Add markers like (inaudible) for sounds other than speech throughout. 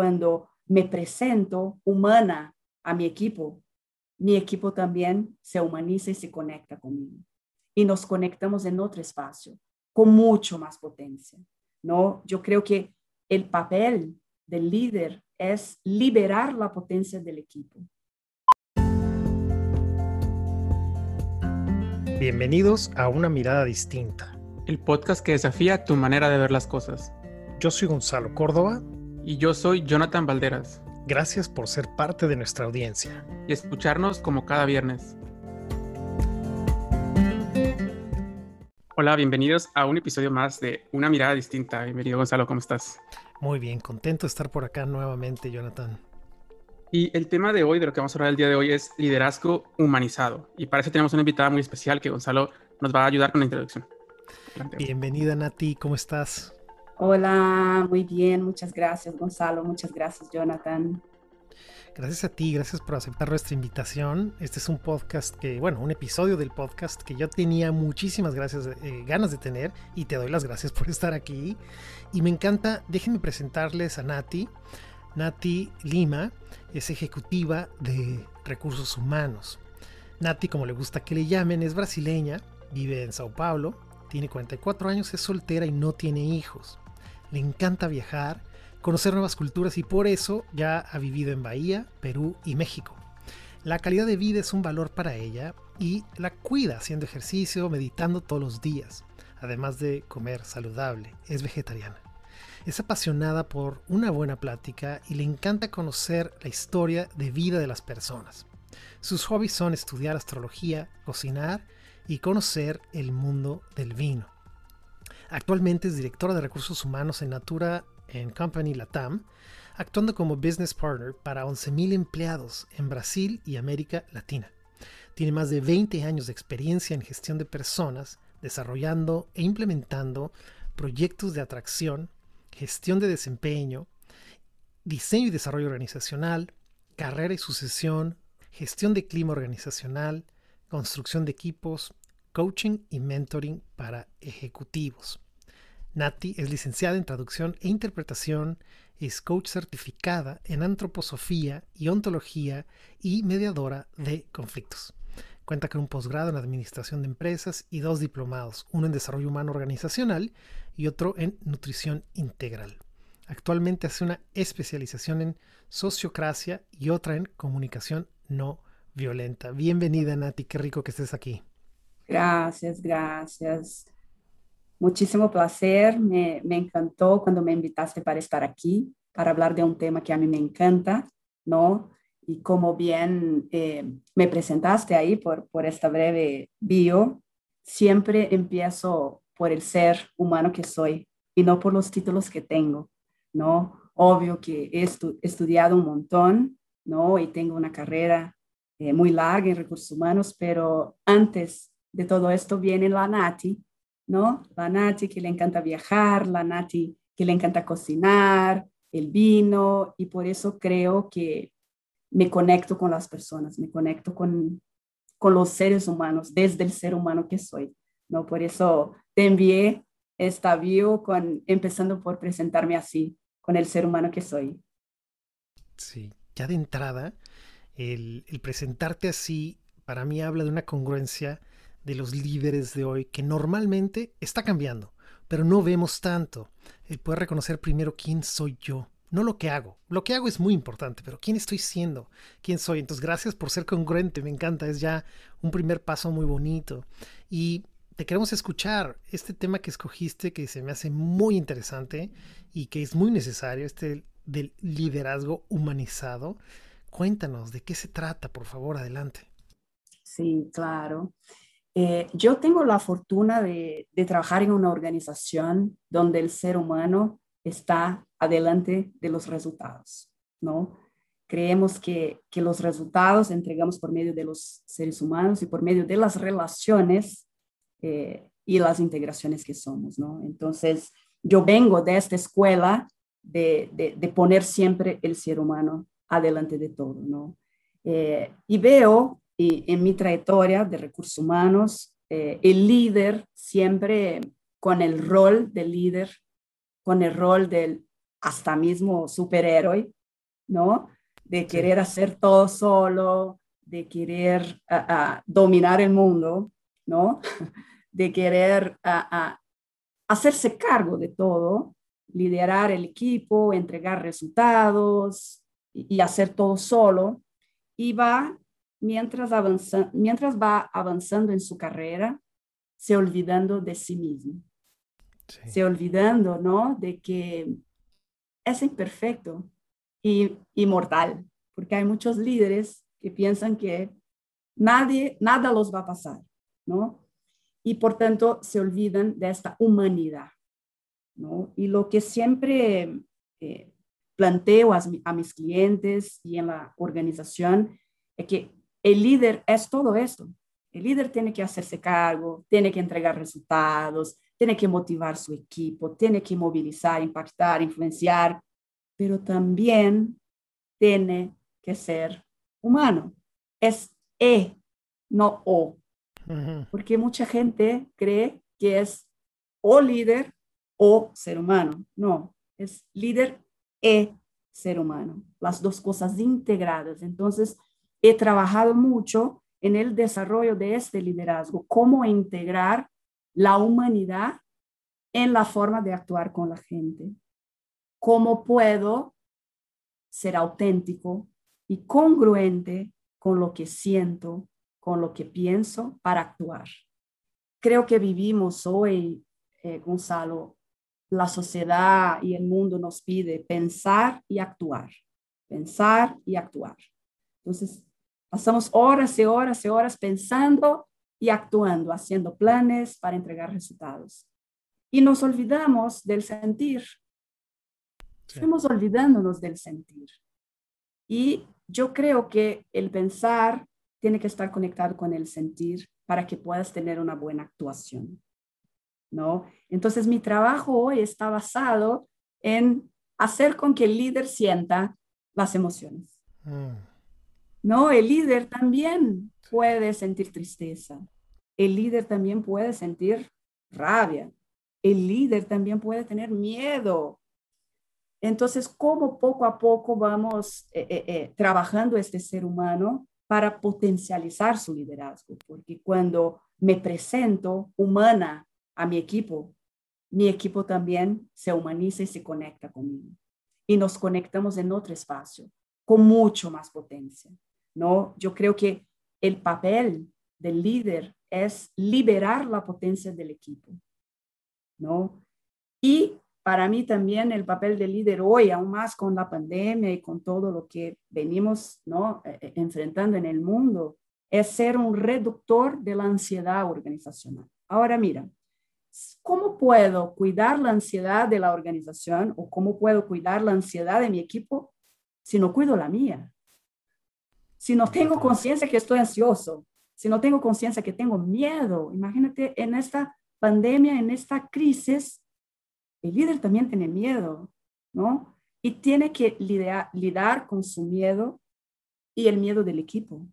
cuando me presento humana a mi equipo, mi equipo también se humaniza y se conecta conmigo. Y nos conectamos en otro espacio, con mucho más potencia. ¿no? Yo creo que el papel del líder es liberar la potencia del equipo. Bienvenidos a Una Mirada Distinta. El podcast que desafía tu manera de ver las cosas. Yo soy Gonzalo Córdoba. Y yo soy Jonathan Valderas. Gracias por ser parte de nuestra audiencia. Y escucharnos como cada viernes. Hola, bienvenidos a un episodio más de Una Mirada Distinta. Bienvenido Gonzalo, ¿cómo estás? Muy bien, contento de estar por acá nuevamente, Jonathan. Y el tema de hoy, de lo que vamos a hablar el día de hoy, es liderazgo humanizado. Y para eso tenemos una invitada muy especial que Gonzalo nos va a ayudar con la introducción. Bienvenida Nati, ¿cómo estás? Hola, muy bien, muchas gracias Gonzalo, muchas gracias Jonathan. Gracias a ti, gracias por aceptar nuestra invitación. Este es un podcast que, bueno, un episodio del podcast que yo tenía muchísimas gracias, eh, ganas de tener y te doy las gracias por estar aquí. Y me encanta, déjenme presentarles a Nati. Nati Lima es ejecutiva de recursos humanos. Nati, como le gusta que le llamen, es brasileña, vive en Sao Paulo, tiene 44 años, es soltera y no tiene hijos. Le encanta viajar, conocer nuevas culturas y por eso ya ha vivido en Bahía, Perú y México. La calidad de vida es un valor para ella y la cuida haciendo ejercicio, meditando todos los días, además de comer saludable. Es vegetariana. Es apasionada por una buena plática y le encanta conocer la historia de vida de las personas. Sus hobbies son estudiar astrología, cocinar y conocer el mundo del vino. Actualmente es directora de recursos humanos en Natura en Company Latam, actuando como business partner para 11.000 empleados en Brasil y América Latina. Tiene más de 20 años de experiencia en gestión de personas, desarrollando e implementando proyectos de atracción, gestión de desempeño, diseño y desarrollo organizacional, carrera y sucesión, gestión de clima organizacional, construcción de equipos, coaching y mentoring para ejecutivos. Nati es licenciada en traducción e interpretación, es coach certificada en antroposofía y ontología y mediadora de conflictos. Cuenta con un posgrado en administración de empresas y dos diplomados, uno en desarrollo humano organizacional y otro en nutrición integral. Actualmente hace una especialización en sociocracia y otra en comunicación no violenta. Bienvenida Nati, qué rico que estés aquí. Gracias, gracias. Muchísimo placer, me, me encantó cuando me invitaste para estar aquí, para hablar de un tema que a mí me encanta, ¿no? y como bien eh, me presentaste ahí por, por esta breve bio, siempre empiezo por el ser humano que soy y no por los títulos que tengo, ¿no? Obvio que he estudiado un montón, ¿no? Y tengo una carrera eh, muy larga en recursos humanos, pero antes de todo esto viene la Nati, ¿no? La Nati que le encanta viajar, la Nati que le encanta cocinar, el vino, y por eso creo que me conecto con las personas, me conecto con, con los seres humanos, desde el ser humano que soy. ¿no? Por eso te envié esta bio con, empezando por presentarme así, con el ser humano que soy. Sí, ya de entrada, el, el presentarte así para mí habla de una congruencia de los líderes de hoy que normalmente está cambiando, pero no vemos tanto. El poder reconocer primero quién soy yo, no lo que hago. Lo que hago es muy importante, pero ¿quién estoy siendo? ¿Quién soy? Entonces, gracias por ser congruente, me encanta, es ya un primer paso muy bonito. Y te queremos escuchar este tema que escogiste, que se me hace muy interesante y que es muy necesario, este del liderazgo humanizado. Cuéntanos, ¿de qué se trata? Por favor, adelante. Sí, claro. Eh, yo tengo la fortuna de, trabajar en una organización donde el ser humano está adelante de los resultados, ¿no? Creemos que, que los resultados entregamos por medio de los seres humanos y por medio de las relaciones eh, y las integraciones que somos, ¿no? Entonces, yo vengo de esta escuela de, de, poner siempre el ser humano adelante de todo, ¿no? Eh, y veo y, en mi trayectoria de recursos humanos, eh, el líder siempre con el rol del líder con el rol del hasta mismo superhéroe, ¿no? De querer hacer todo solo, de querer dominar el mundo, ¿no? (laughs) De querer hacerse cargo de todo, liderar el equipo, entregar resultados y, hacer todo solo. Y va, mientras, avanza, mientras va avanzando en su carrera, se olvidando de sí mismo. Se olvidando, ¿no? De que es imperfecto y inmortal, porque hay muchos líderes que piensan que nadie, nada los va a pasar, ¿no? Y por tanto se olvidan de esta humanidad, ¿no? Y lo que siempre eh, planteo a, a mis clientes y en la organización es que el líder es todo esto. El líder tiene que hacerse cargo, tiene que entregar resultados, tiene que motivar su equipo, tiene que movilizar, impactar, influenciar, pero también tiene que ser humano. Es E, no O. Porque mucha gente cree que es o líder o ser humano. No, es líder e ser humano. Las dos cosas integradas. Entonces, he trabajado mucho en el desarrollo de este liderazgo, cómo integrar la humanidad en la forma de actuar con la gente. ¿Cómo puedo ser auténtico y congruente con lo que siento, con lo que pienso para actuar. Creo que vivimos hoy, eh, Gonzalo, la sociedad y el mundo nos pide pensar y actuar, pensar y actuar. Entonces, pasamos horas y horas y horas pensando y actuando, haciendo planes para entregar resultados. Y nos olvidamos del sentir. Estamos olvidándonos del sentir. Y yo creo que el pensar tiene que estar conectado con el sentir para que puedas tener una buena actuación. ¿No? Entonces mi trabajo hoy está basado en hacer con que el líder sienta las emociones. Mm. No, el líder también puede sentir tristeza. El líder también puede sentir rabia. El líder también puede tener miedo. Entonces, ¿cómo poco a poco vamos eh, eh, eh, trabajando este ser humano para potencializar su liderazgo? Porque cuando me presento humana a mi equipo, mi equipo también se humaniza y se conecta conmigo. Y nos conectamos en otro espacio, con mucho más potencia. ¿No? Yo creo que el papel del líder es liberar la potencia del equipo. ¿no? Y para mí también el papel de líder hoy, aún más con la pandemia y con todo lo que venimos ¿no? E, e, enfrentando en el mundo, es ser un reductor de la ansiedad organizacional. Ahora mira, ¿cómo puedo cuidar la ansiedad de la organización o cómo puedo cuidar la ansiedad de mi equipo si no cuido la mía? Si no tengo conciencia que estoy ansioso, si no tengo conciencia que tengo miedo, imagínate en esta pandemia, en esta crisis, el líder también tiene miedo, ¿no? Y tiene que lidiar, con su miedo y el miedo del equipo,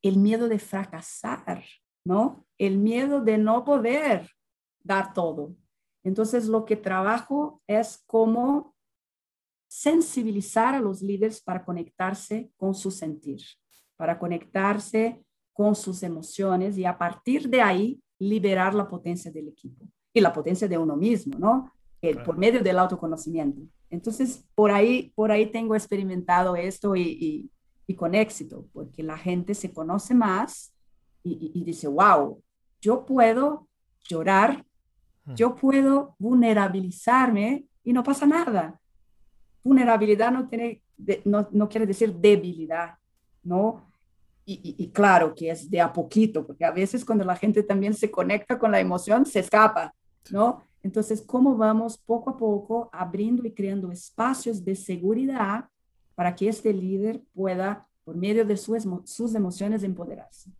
el miedo de fracasar, ¿no? El miedo de no poder dar todo. Entonces, lo que trabajo es cómo sensibilizar a los líderes para conectarse con su sentir, para conectarse con sus emociones y a partir de ahí liberar la potencia del equipo y la potencia de uno mismo, ¿no? por medio del autoconocimiento. Entonces, por ahí, por ahí tengo experimentado esto y, y, con éxito, porque la gente se conoce más y, y, dice, wow, yo puedo llorar, mm. yo puedo vulnerabilizarme y no pasa nada. Vulnerabilidad no, tiene, no, no quiere decir debilidad, ¿no? Y, y, claro que es de a poquito, porque a veces cuando la gente también se conecta con la emoción, se escapa, ¿no? Entonces, ¿cómo vamos poco a poco abriendo y creando espacios de seguridad para que este líder pueda, por medio de sus emociones, empoderarse?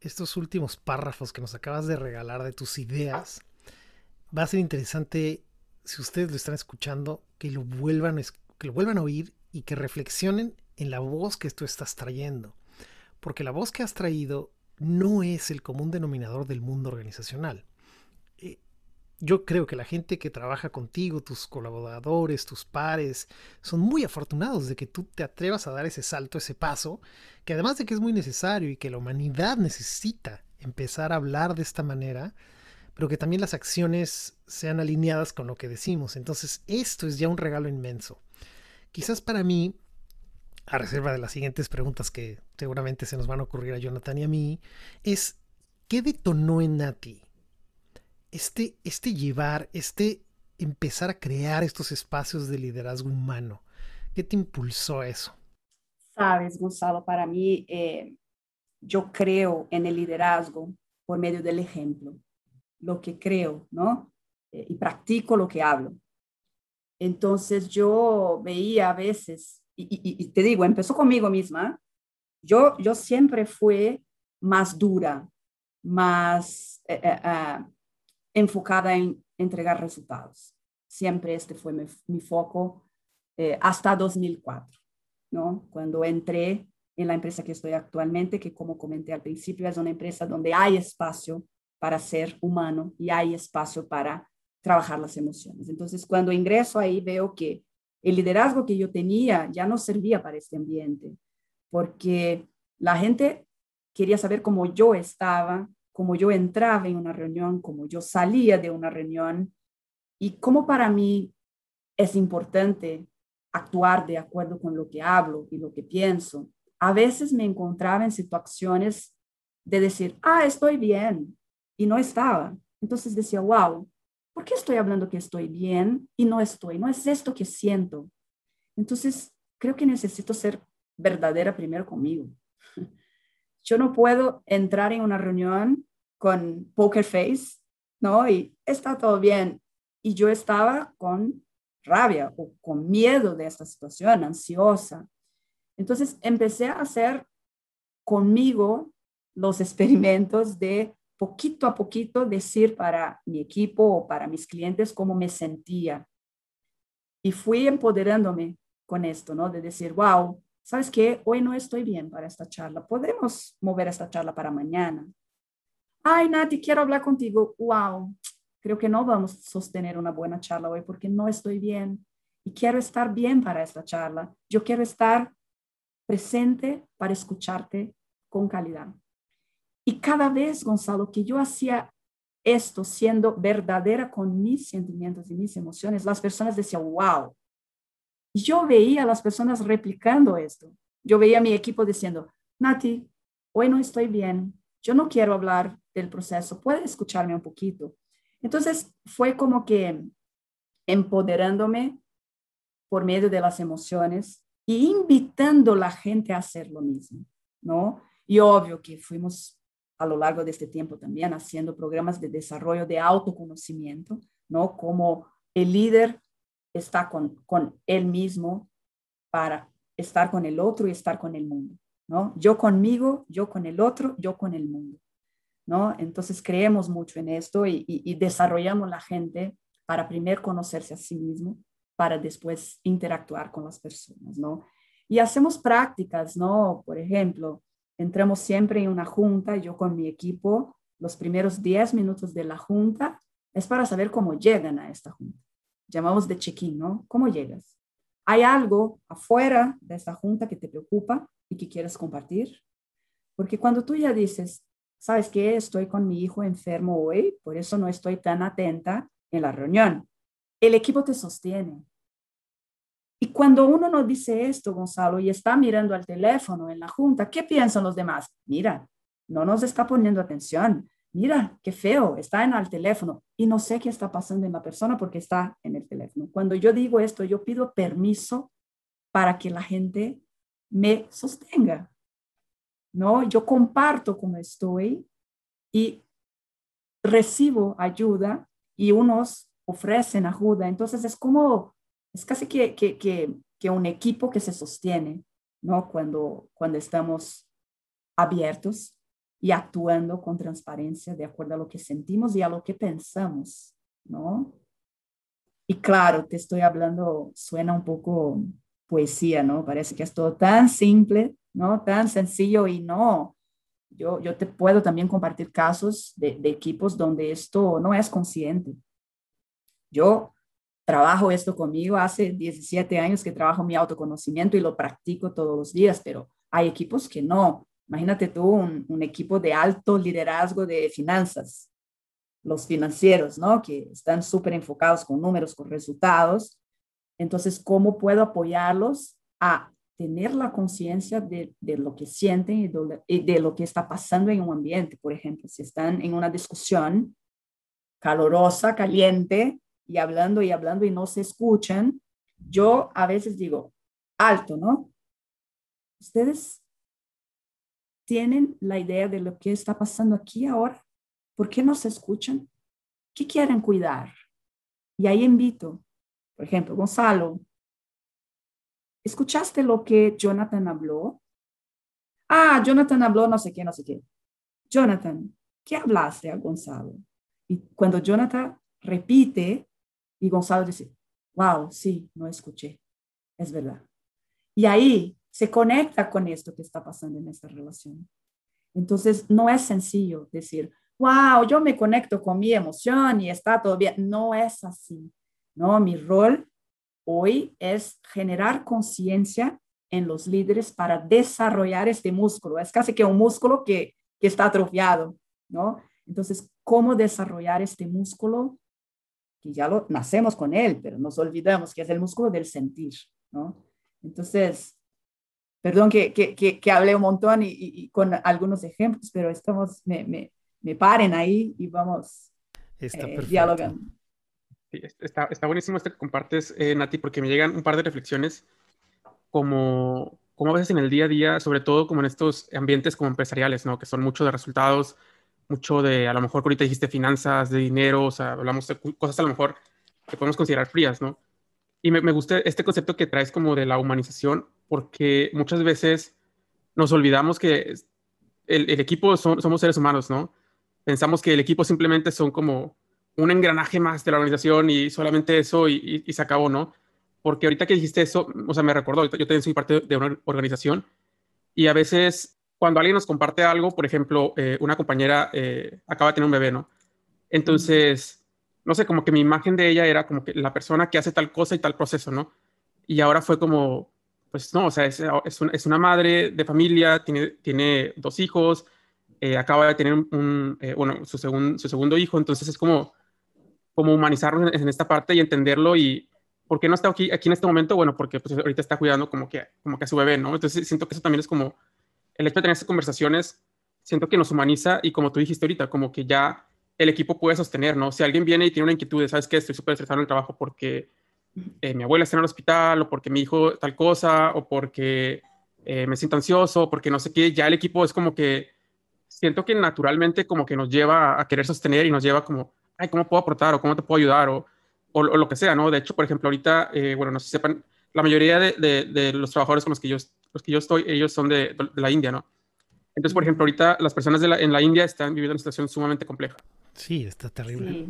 Estos últimos párrafos que nos acabas de regalar de tus ideas, va a ser interesante, si ustedes lo están escuchando, que lo vuelvan, que lo vuelvan a oír y que reflexionen en la voz que tú estás trayendo. Porque la voz que has traído no es el común denominador del mundo organizacional yo creo que la gente que trabaja contigo, tus colaboradores, tus pares, son muy afortunados de que tú te atrevas a dar ese salto, ese paso, que además de que es muy necesario y que la humanidad necesita empezar a hablar de esta manera, pero que también las acciones sean alineadas con lo que decimos. Entonces, esto es ya un regalo inmenso. Quizás para mí, a reserva de las siguientes preguntas que seguramente se nos van a ocurrir a Jonathan y a mí, es, ¿qué detonó en Nati este, este llevar, este empezar a crear estos espacios de liderazgo humano? ¿Qué te impulsó eso? Sabes, Gonzalo, para mí, eh, yo creo en el liderazgo por medio del ejemplo, lo que creo, ¿no? Eh, y practico lo que hablo. Entonces yo veía a veces, y, te digo, empezó conmigo misma, yo, yo siempre fui más dura, más eh, ah, enfocada en entregar resultados. Siempre este fue mi, foco eh, hasta 2004, ¿no? Cuando entré en la empresa que estoy actualmente, que como comenté al principio, es una empresa donde hay espacio para ser humano y hay espacio para trabajar las emociones. Entonces, cuando ingreso ahí, veo que el liderazgo que yo tenía ya no servía para este ambiente, porque la gente quería saber cómo yo estaba, como yo entraba en una reunión, como yo salía de una reunión y cómo para mí es importante actuar de acuerdo con lo que hablo y lo que pienso. A veces me encontraba en situaciones de decir, ah, estoy bien, y no estaba. Entonces decía, wow, ¿por qué estoy hablando que estoy bien y no estoy? No es esto que siento. Entonces, creo que necesito ser verdadera primero conmigo. (laughs) Yo no puedo entrar en una reunión con poker face, ¿no? Y está todo bien. Y yo estaba con rabia o con miedo de esta situación, ansiosa. Entonces empecé a hacer conmigo los experimentos de poquito a poquito decir para mi equipo o para mis clientes cómo me sentía. Y fui empoderándome con esto, ¿no? De decir, wow, ¿sabes qué? Hoy no estoy bien para esta charla. Podemos mover esta charla para mañana. Ay, Nati, quiero hablar contigo. Wow, creo que no vamos a sostener una buena charla hoy porque no estoy bien y quiero estar bien para esta charla. Yo quiero estar presente para escucharte con calidad. Y cada vez, Gonzalo, que yo hacía esto siendo verdadera con mis sentimientos y mis emociones, las personas decían, wow, yo veía a las personas replicando esto. Yo veía a mi equipo diciendo, Nati, hoy no estoy bien, yo no quiero hablar del proceso, puede escucharme un poquito. Entonces fue como que empoderándome por medio de las emociones y invitando a la gente a hacer lo mismo, ¿no? Y obvio que fuimos a lo largo de este tiempo también haciendo programas de desarrollo de autoconocimiento, ¿no? Como el líder está con, con él mismo para estar con el otro y estar con el mundo, ¿no? Yo conmigo, yo con el otro, yo con el mundo, ¿no? Entonces creemos mucho en esto y, y, desarrollamos la gente para primero conocerse a sí mismo, para después interactuar con las personas, ¿no? Y hacemos prácticas, ¿no? Por ejemplo, entramos siempre en una junta, yo con mi equipo, los primeros 10 minutos de la junta es para saber cómo llegan a esta junta llamamos de check-in, ¿no? ¿Cómo llegas? ¿Hay algo afuera de esta junta que te preocupa y que quieres compartir? Porque cuando tú ya dices, ¿sabes qué? Estoy con mi hijo enfermo hoy, por eso no estoy tan atenta en la reunión. El equipo te sostiene. Cuando uno no dice esto, Gonzalo, y está mirando al teléfono en la junta, ¿qué piensan los demás? Mira, no nos está poniendo atención mira, qué feo, está en el teléfono y no sé qué está pasando en la persona porque está en el teléfono. Cuando yo digo esto, yo pido permiso para que la gente me sostenga. ¿No? Yo comparto cómo estoy y recibo ayuda y unos ofrecen ayuda. Entonces es como, es casi que, que, que, que un equipo que se sostiene, ¿no? Cuando, cuando estamos abiertos y actuando con transparencia de acuerdo a lo que sentimos y a lo que pensamos, ¿no? Y claro, te estoy hablando, suena un poco poesía, ¿no? Parece que es todo tan simple, ¿no? Tan sencillo y no. Yo, yo te puedo también compartir casos de, de equipos donde esto no es consciente, Yo trabajo esto conmigo hace 17 años que trabajo mi autoconocimiento y lo practico todos los días, pero hay equipos que no. Imagínate tú un, equipo de alto liderazgo de finanzas, los financieros, ¿no? Que están súper enfocados con números, con resultados. Entonces, ¿cómo puedo apoyarlos a tener la conciencia de, lo que sienten y de, y de, lo que está pasando en un ambiente? Por ejemplo, si están en una discusión calorosa, caliente, y hablando y hablando y no se escuchan, yo a veces digo, alto, ¿no? Ustedes tienen la idea de lo que está pasando aquí ahora. ¿Por qué no se escuchan? ¿Qué quieren cuidar? Y ahí invito, por ejemplo, Gonzalo, ¿escuchaste lo que Jonathan habló? Ah, Jonathan habló no sé qué, no sé qué. Jonathan, ¿qué hablaste a Gonzalo? Y cuando Jonathan repite, y Gonzalo dice, wow, sí, no escuché, es verdad. Y ahí se conecta con esto que está pasando en esta relación. Entonces, no es sencillo decir, wow, yo me conecto con mi emoción y está todo bien. No es así. No, mi rol hoy es generar conciencia en los líderes para desarrollar este músculo. Es casi que un músculo que, que está atrofiado, ¿no? Entonces, ¿cómo desarrollar este músculo? Que ya lo nacemos con él, pero nos olvidamos que es el músculo del sentir, ¿no? Entonces, perdón que, que, que, hablé un montón y, con algunos ejemplos, pero estamos, me, me, me paren ahí y vamos eh, dialogando. está, está, buenísimo esto que compartes, eh, Nati, porque me llegan un par de reflexiones como, como a veces en el día a día, sobre todo como en estos ambientes como empresariales, ¿no? Que son mucho de resultados, mucho de, a lo mejor ahorita dijiste finanzas, de dinero, o sea, hablamos de cosas a lo mejor que podemos considerar frías, ¿no? Y me, me gusta este concepto que traes como de la humanización, porque muchas veces nos olvidamos que el, el equipo somos seres humanos, ¿no? Pensamos que el equipo simplemente son como un engranaje más de la organización y solamente eso y, y, se acabó, ¿no? Porque ahorita que dijiste eso, o sea, me recordó, yo también soy parte de una organización y a veces cuando alguien nos comparte algo, por ejemplo, eh, una compañera eh, acaba de tener un bebé, ¿no? Entonces, no sé, como que mi imagen de ella era como que la persona que hace tal cosa y tal proceso, ¿no? Y ahora fue como, pues no, o sea, es, es, una madre de familia, tiene, tiene dos hijos, eh, acaba de tener un, bueno, su, su segundo hijo, entonces es como, como humanizarlo en, esta parte y entenderlo y, ¿por qué no está aquí, aquí en este momento? Bueno, porque pues ahorita está cuidando como que, como que a su bebé, ¿no? Entonces siento que eso también es como el hecho de tener esas conversaciones, siento que nos humaniza y como tú dijiste ahorita, como que ya el equipo puede sostener, ¿no? Si alguien viene y tiene una inquietud de, ¿sabes qué? Estoy súper estresado en el trabajo porque eh, mi abuela está en el hospital o porque mi hijo tal cosa o porque eh, me siento ansioso o porque no sé qué, ya el equipo es como que siento que naturalmente como que nos lleva a querer sostener y nos lleva como, ay, ¿cómo puedo aportar o cómo te puedo ayudar o, o, lo que sea, ¿no? De hecho, por ejemplo, ahorita, eh, bueno, no sé si sepan, la mayoría de, de, los trabajadores con los que yo los que yo estoy, ellos son de, de la India, ¿no? Entonces, por ejemplo, ahorita las personas de la, en la India están viviendo una situación sumamente compleja. Sí, está terrible.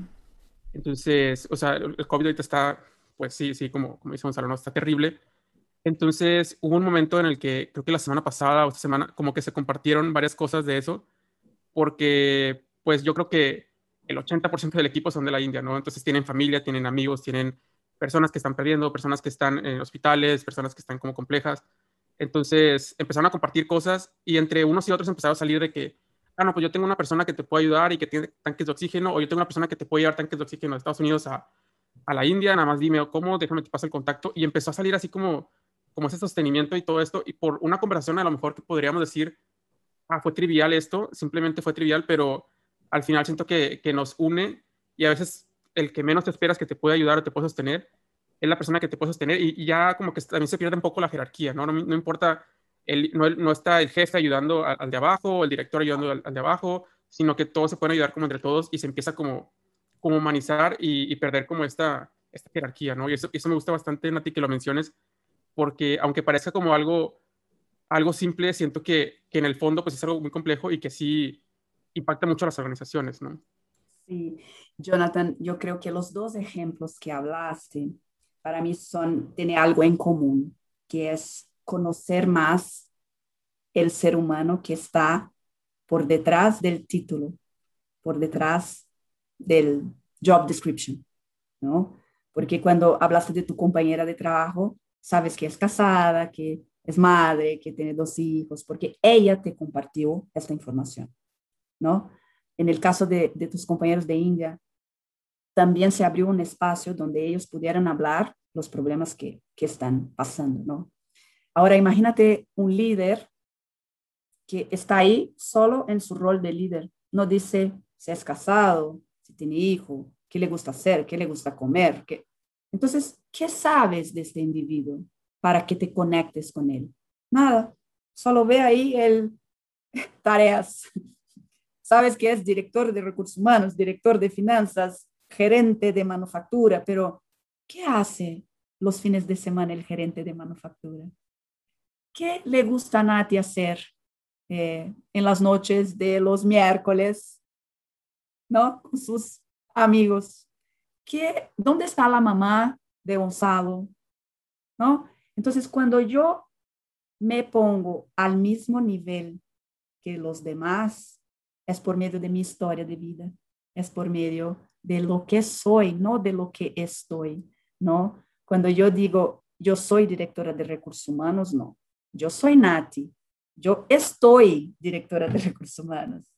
Entonces, o sea, el COVID ahorita está, pues sí, sí, como, como dice Gonzalo, ¿no? está terrible. Entonces, hubo un momento en el que creo que la semana pasada o esta semana, como que se compartieron varias cosas de eso, porque, pues yo creo que el 80% del equipo son de la India, ¿no? Entonces tienen familia, tienen amigos, tienen personas que están perdiendo, personas que están en hospitales, personas que están como complejas. Entonces empezaron a compartir cosas y entre unos y otros empezaron a salir de que, ah, no, pues yo tengo una persona que te puede ayudar y que tiene tanques de oxígeno, o yo tengo una persona que te puede llevar tanques de oxígeno de Estados Unidos a, a la India, nada más dime cómo, déjame te paso el contacto. Y empezó a salir así como, como ese sostenimiento y todo esto. Y por una conversación a lo mejor que podríamos decir, ah, fue trivial esto, simplemente fue trivial, pero al final siento que, que nos une y a veces el que menos te esperas que te puede ayudar o te puede sostener es la persona que te puede sostener y, ya como que también se pierde un poco la jerarquía, ¿no? No, importa, el, no, está el jefe ayudando al, de abajo, el director ayudando al, de abajo, sino que todos se pueden ayudar como entre todos y se empieza como, como humanizar y, perder como esta, esta jerarquía, ¿no? Y eso, eso me gusta bastante, Nati, que lo menciones, porque aunque parezca como algo, algo simple, siento que, que en el fondo pues es algo muy complejo y que sí impacta mucho a las organizaciones, ¿no? Sí, Jonathan, yo creo que los dos ejemplos que hablaste para mí son, tiene algo en común, que es conocer más el ser humano que está por detrás del título, por detrás del job description. ¿no? Porque cuando hablaste de tu compañera de trabajo, sabes que es casada, que es madre, que tiene dos hijos, porque ella te compartió esta información, ¿no? En el caso de, de tus compañeros de India, también se abrió un espacio donde ellos pudieran hablar los problemas que, que están pasando, ¿no? Ahora imagínate un líder que está ahí solo en su rol de líder. No dice si es casado, si tiene hijo, qué le gusta hacer, qué le gusta comer. Qué... Entonces, ¿qué sabes de este individuo para que te conectes con él? Nada, solo ve ahí el (laughs) tareas. (laughs) Sabes que es director de recursos humanos, director de finanzas, gerente de manufactura, pero ¿qué hace los fines de semana el gerente de manufactura? ¿Qué le gusta a Nati hacer eh, en las noches de los miércoles, ¿no? Con sus amigos. ¿Qué, ¿Dónde está la mamá de Gonzalo? ¿No? Entonces, cuando yo me pongo al mismo nivel que los demás, es por medio de mi historia de vida, es por medio de lo que soy, no de lo que estoy, ¿no? Cuando yo digo, yo soy directora de recursos humanos, no. Yo soy Nati, yo estoy directora de (laughs) recursos humanos,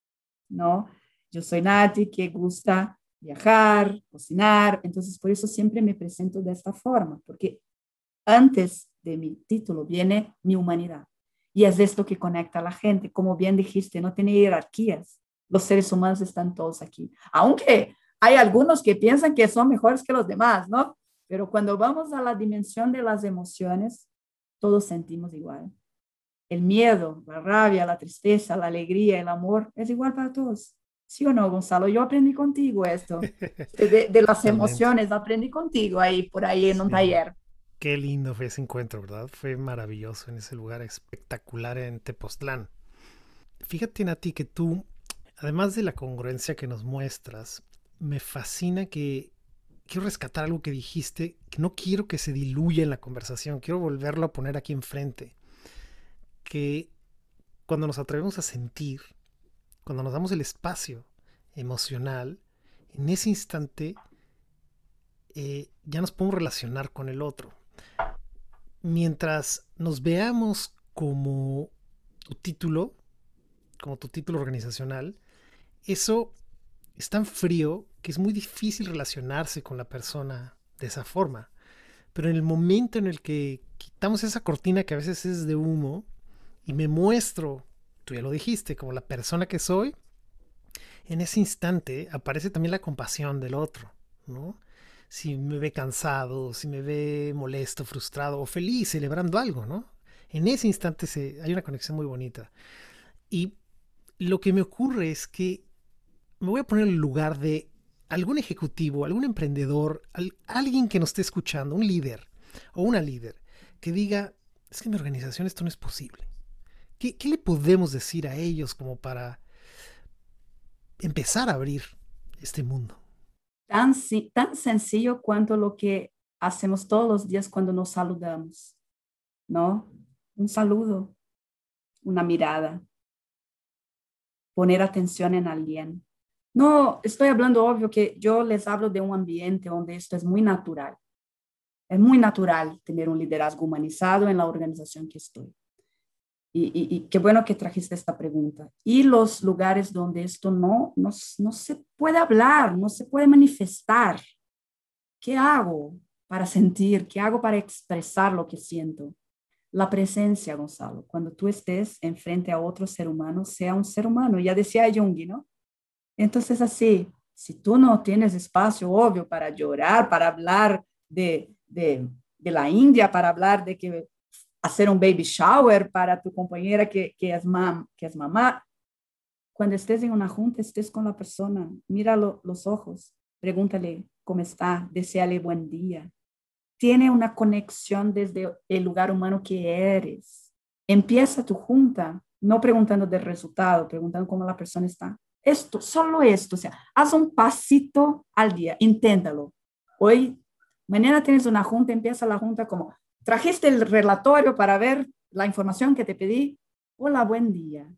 ¿no? Yo soy Nati que gusta viajar, cocinar, entonces por eso siempre me presento de esta forma, porque antes de mi título viene mi humanidad. Y es esto que conecta a la gente. Como bien dijiste, no tiene jerarquías. Los seres humanos están todos aquí. Aunque hay algunos que piensan que son mejores que los demás, ¿no? Pero cuando vamos a la dimensión de las emociones, todos sentimos igual. El miedo, la rabia, la tristeza, la alegría, el amor, es igual para todos. ¿Sí o no, Gonzalo? Yo aprendí contigo esto, de, las emociones, aprendí contigo ahí, por ahí en un taller. Qué lindo fue ese encuentro, ¿verdad? Fue maravilloso en ese lugar espectacular en Tepoztlán. Fíjate, Nati, que tú, además de la congruencia que nos muestras, me fascina que quiero rescatar algo que dijiste, que no quiero que se diluya en la conversación, quiero volverlo a poner aquí enfrente. Que cuando nos atrevemos a sentir, cuando nos damos el espacio emocional, en ese instante eh, ya nos podemos relacionar con el otro. Mientras nos veamos como tu título, como tu título organizacional, eso es tan frío que es muy difícil relacionarse con la persona de esa forma. Pero en el momento en el que quitamos esa cortina que a veces es de humo y me muestro, tú ya lo dijiste, como la persona que soy, en ese instante aparece también la compasión del otro, ¿no? Si me ve cansado, si me ve molesto, frustrado o feliz, celebrando algo, ¿no? En ese instante hay una conexión muy bonita. Y lo que me ocurre es que me voy a poner en el lugar de algún ejecutivo, algún emprendedor, alguien que nos esté escuchando, un líder o una líder, que diga, es que en mi organización esto no es posible. ¿Qué, le podemos decir a ellos como para empezar a abrir este mundo? Tan, tan sencillo cuanto lo que hacemos todos los días cuando nos saludamos, ¿no? Un saludo, una mirada, poner atención en alguien, no, estoy hablando obvio que yo les hablo de un ambiente donde esto es muy natural. Es muy natural tener un liderazgo humanizado en la organización que estoy. Y, qué bueno que trajiste esta pregunta. Y los lugares donde esto no, no, se puede hablar, no se puede manifestar. ¿Qué hago para sentir? ¿Qué hago para expresar lo que siento? La presencia, Gonzalo. Cuando tú estés enfrente a otro ser humano, sea un ser humano. Ya decía Jung, ¿no? Entonces, así, si tú no tienes espacio, obvio, para llorar, para hablar de, de, de la India, para hablar de que hacer un baby shower para tu compañera que, que, es, mam, que es mamá, cuando estés en una junta, estés con la persona, míralo los ojos, pregúntale cómo está, deseale buen día. Tiene una conexión desde el lugar humano que eres. Empieza tu junta, no preguntando del resultado, preguntando cómo la persona está. Esto, solo esto, o sea, haz un pasito al día, inténtalo. Hoy, mañana tienes una junta, empieza la junta como, trajiste el relatorio para ver la información que te pedí. Hola, buen día.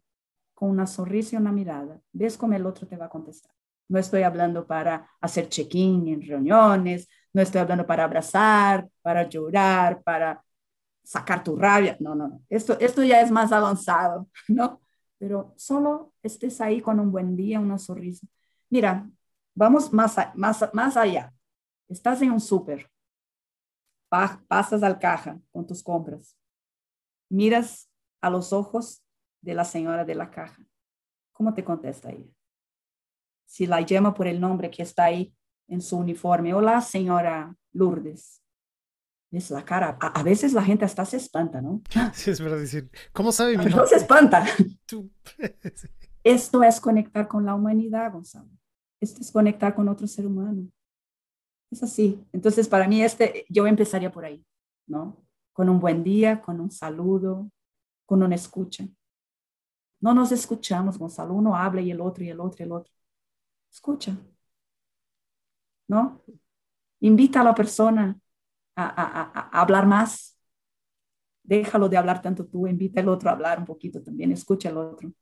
Con una sonrisa y una mirada. Ves cómo el otro te va a contestar. No estoy hablando para hacer check-in en reuniones, no estoy hablando para abrazar, para llorar, para sacar tu rabia. No, no, no. Esto, esto ya es más avanzado, (laughs) ¿no? Pero solo estés ahí con un buen día, una sonrisa. Mira, vamos más, más, más allá. Estás en un súper, pasas al caja con tus compras, miras a los ojos de la señora de la caja. ¿Cómo te contesta ella? Si la llama por el nombre que está ahí en su uniforme, hola señora Lourdes. Es la cara. A, veces la gente hasta se espanta, ¿no? (laughs) Sí, es verdad decir, ¿cómo sabe mi No se espanta. (laughs) Esto es conectar con la humanidad, Gonzalo. Esto es conectar con otro ser humano. Es así. Entonces, para mí, este, yo empezaría por ahí, ¿no? Con un buen día, con un saludo, con una escucha. No nos escuchamos, Gonzalo. Uno habla y el otro, y el otro, y el otro. Escucha. ¿No? Invita a la persona a, a, a, hablar más. Déjalo de hablar tanto tú, invita al otro a hablar un poquito también, escucha al otro.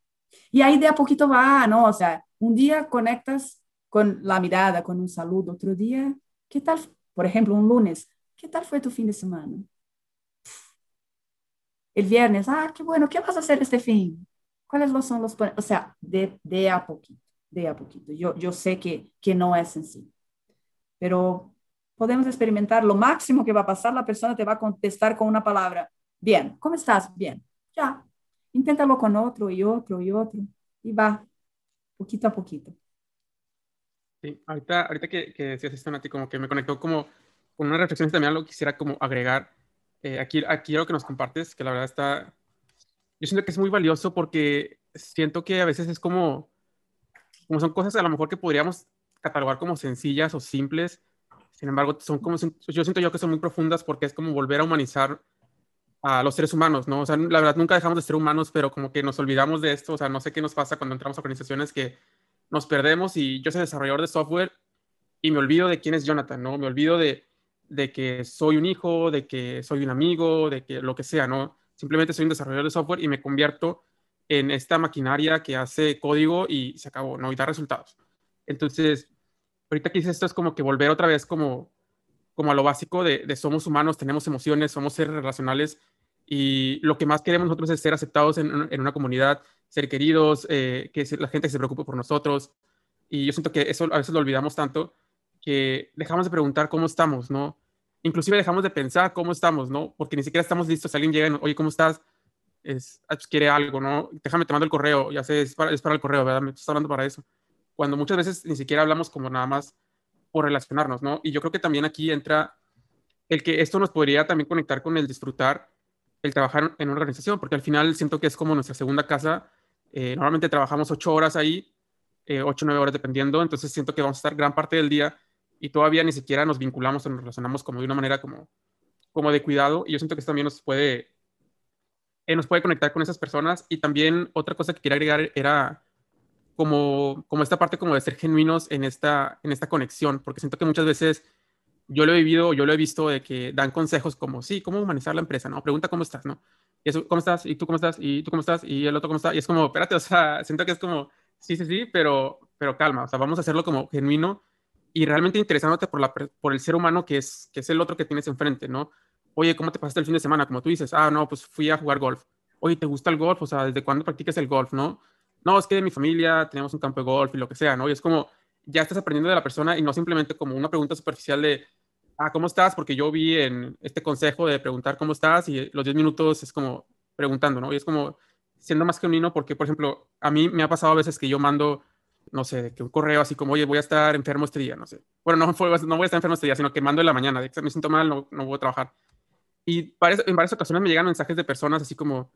Y ahí de a poquito va, ¿no? O sea, un día conectas con la mirada, con un saludo, otro día, ¿qué tal? Por ejemplo, un lunes, ¿qué tal fue tu fin de semana? El viernes, ah, qué bueno, ¿qué vas a hacer este fin? ¿Cuáles son los O sea, de, de a poquito, de a poquito. Yo, yo sé que, que no es sencillo, pero podemos experimentar. Lo máximo que va a pasar, la persona te va a contestar con una palabra. Bien, ¿cómo estás? Bien, ya. Inténtalo con otro y otro y otro. Y va, poquito a poquito. Sí, ahorita, ahorita que, que decías esto, Nati, como que me conectó como con una reflexión también lo quisiera como agregar. Eh, aquí, aquí lo que nos compartes, que la verdad está, yo siento que es muy valioso porque siento que a veces es como, como son cosas a lo mejor que podríamos catalogar como sencillas o simples, sin embargo, son como, yo siento yo que son muy profundas porque es como volver a humanizar a los seres humanos, ¿no? O sea, la verdad nunca dejamos de ser humanos, pero como que nos olvidamos de esto, o sea, no sé qué nos pasa cuando entramos a organizaciones que nos perdemos y yo soy desarrollador de software y me olvido de quién es Jonathan, ¿no? Me olvido de, de que soy un hijo, de que soy un amigo, de que lo que sea, ¿no? Simplemente soy un desarrollador de software y me convierto en esta maquinaria que hace código y se acabó, ¿no? Y da resultados. Entonces, ahorita que dices esto es como que volver otra vez como, como a lo básico de, de somos humanos, tenemos emociones, somos seres relacionales y lo que más queremos nosotros es ser aceptados en, en una comunidad, ser queridos, eh, que la gente se preocupe por nosotros. Y yo siento que eso a veces lo olvidamos tanto que dejamos de preguntar cómo estamos, ¿no? Inclusive dejamos de pensar cómo estamos, ¿no? Porque ni siquiera estamos listos. Alguien llega y, oye, ¿cómo estás? Es, ah, pues, quiere algo, ¿no? Déjame te mando el correo, ya sé, es para, es para el correo, ¿verdad? Me estás hablando para eso. Cuando muchas veces ni siquiera hablamos como nada más por relacionarnos, ¿no? Y yo creo que también aquí entra el que esto nos podría también conectar con el disfrutar el trabajar en una organización, porque al final siento que es como nuestra segunda casa eh, normalmente trabajamos ocho horas ahí, eh, ocho o nueve horas dependiendo, entonces siento que vamos a estar gran parte del día y todavía ni siquiera nos vinculamos o nos relacionamos como de una manera como, como de cuidado y yo siento que eso también nos puede, eh, nos puede conectar con esas personas y también otra cosa que quería agregar era como, como esta parte como de ser genuinos en esta, en esta conexión, porque siento que muchas veces yo lo he vivido, yo lo he visto de que dan consejos como, sí, ¿cómo humanizar la empresa? ¿no? Pregunta cómo estás, ¿no? Y eso, ¿cómo estás? ¿Y tú cómo estás? ¿Y tú cómo estás? ¿Y el otro cómo está? Y es como, espérate, o sea, siento que es como, sí, sí, sí, pero, pero calma, o sea, vamos a hacerlo como genuino y realmente interesándote por, la, por el ser humano que es, que es el otro que tienes enfrente, ¿no? Oye, ¿cómo te pasaste el fin de semana? Como tú dices, ah, no, pues fui a jugar golf. Oye, ¿te gusta el golf? O sea, ¿desde cuándo practicas el golf, no? No, es que de mi familia tenemos un campo de golf y lo que sea, ¿no? Y es como, ya estás aprendiendo de la persona y no simplemente como una pregunta superficial de, ah, ¿cómo estás? Porque yo vi en este consejo de preguntar cómo estás y los 10 minutos es como preguntando, ¿no? Y es como siendo más genuino porque, por ejemplo, a mí me ha pasado a veces que yo mando, no sé, que un correo así como, oye, voy a estar enfermo este día, no sé. Bueno, no, no voy a estar enfermo este día, sino que mando en la mañana, de que me siento mal, no, no voy a trabajar. Y en varias ocasiones me llegan mensajes de personas así como,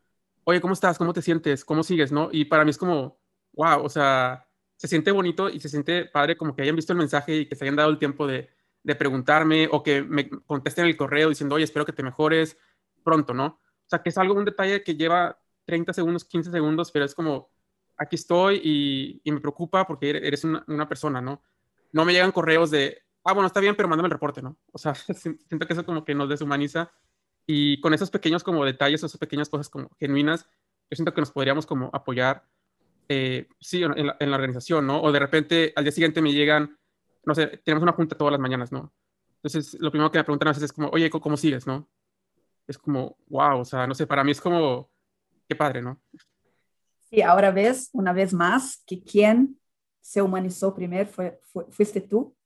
oye, ¿cómo estás? ¿Cómo te sientes? ¿Cómo sigues? ¿No? Y para mí es como, wow, o sea, se siente bonito y se siente padre como que hayan visto el mensaje y que se hayan dado el tiempo de, de preguntarme o que me contesten el correo diciendo, oye, espero que te mejores pronto, ¿no? O sea, que es algo, un detalle que lleva 30 segundos, 15 segundos, pero es como, aquí estoy y, y me preocupa porque eres una, una, persona, ¿no? No me llegan correos de, ah, bueno, está bien, pero mándame el reporte, ¿no? O sea, (laughs) siento que eso como que nos deshumaniza y con esos pequeños como detalles, esas pequeñas cosas como genuinas, yo siento que nos podríamos como apoyar eh, sí, en la, en la, organización, ¿no? O de repente al día siguiente me llegan, no sé, tenemos una junta todas las mañanas, ¿no? Entonces, lo primero que me preguntan a veces es como, oye, ¿cómo sigues, no? Es como, wow, o sea, no sé, para mí es como, qué padre, ¿no? Sí, ahora ves, una vez más, que quien se humanizó primero fue, fuiste tú.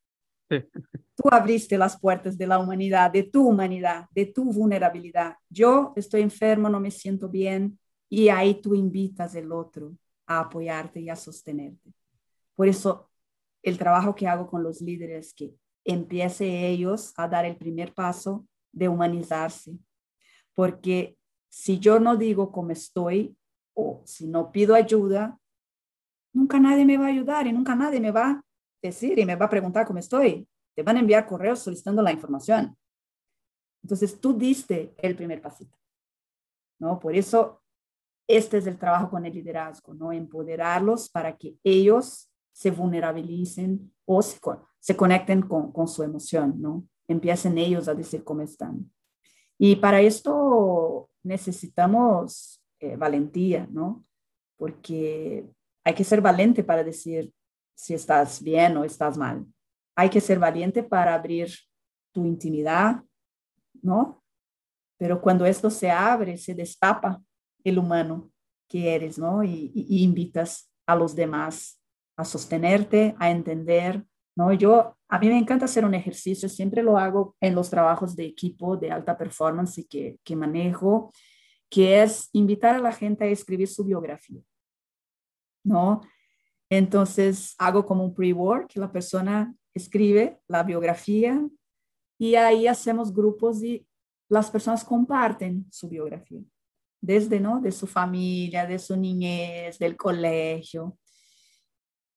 Tú abriste las puertas de la humanidad, de tu humanidad, de tu vulnerabilidad. Yo estoy enfermo, no me siento bien, y ahí tú invitas al otro a apoyarte y a sostenerte. Por eso, el trabajo que hago con los líderes, que empiece ellos a dar el primer paso de humanizarse. Porque si yo no digo cómo estoy o si no pido ayuda, nunca nadie me va a ayudar y nunca nadie me va decir y me va a preguntar cómo estoy. Te van a enviar correos solicitando la información. Entonces tú diste el primer pasito. ¿no? Por eso este es el trabajo con el liderazgo, ¿no? Empoderarlos para que ellos se vulnerabilicen o se, se conecten con, con, su emoción, ¿no? Empiecen ellos a decir cómo están. Y para esto necesitamos eh, valentía, ¿no? Porque hay que ser valiente para decir si estás bien o estás mal. Hay que ser valiente para abrir tu intimidad, ¿no? Pero cuando esto se abre, se destapa el humano que eres, ¿no? Y, invitas a los demás a sostenerte, a entender, ¿no? Yo, a mí me encanta hacer un ejercicio, siempre lo hago en los trabajos de equipo de alta performance que manejo, que es invitar a la gente a escribir su biografía, ¿no? Entonces hago como un pre-work, la persona escribe la biografía y ahí hacemos grupos y las personas comparten su biografía desde, ¿no? De su familia, de su niñez, del colegio.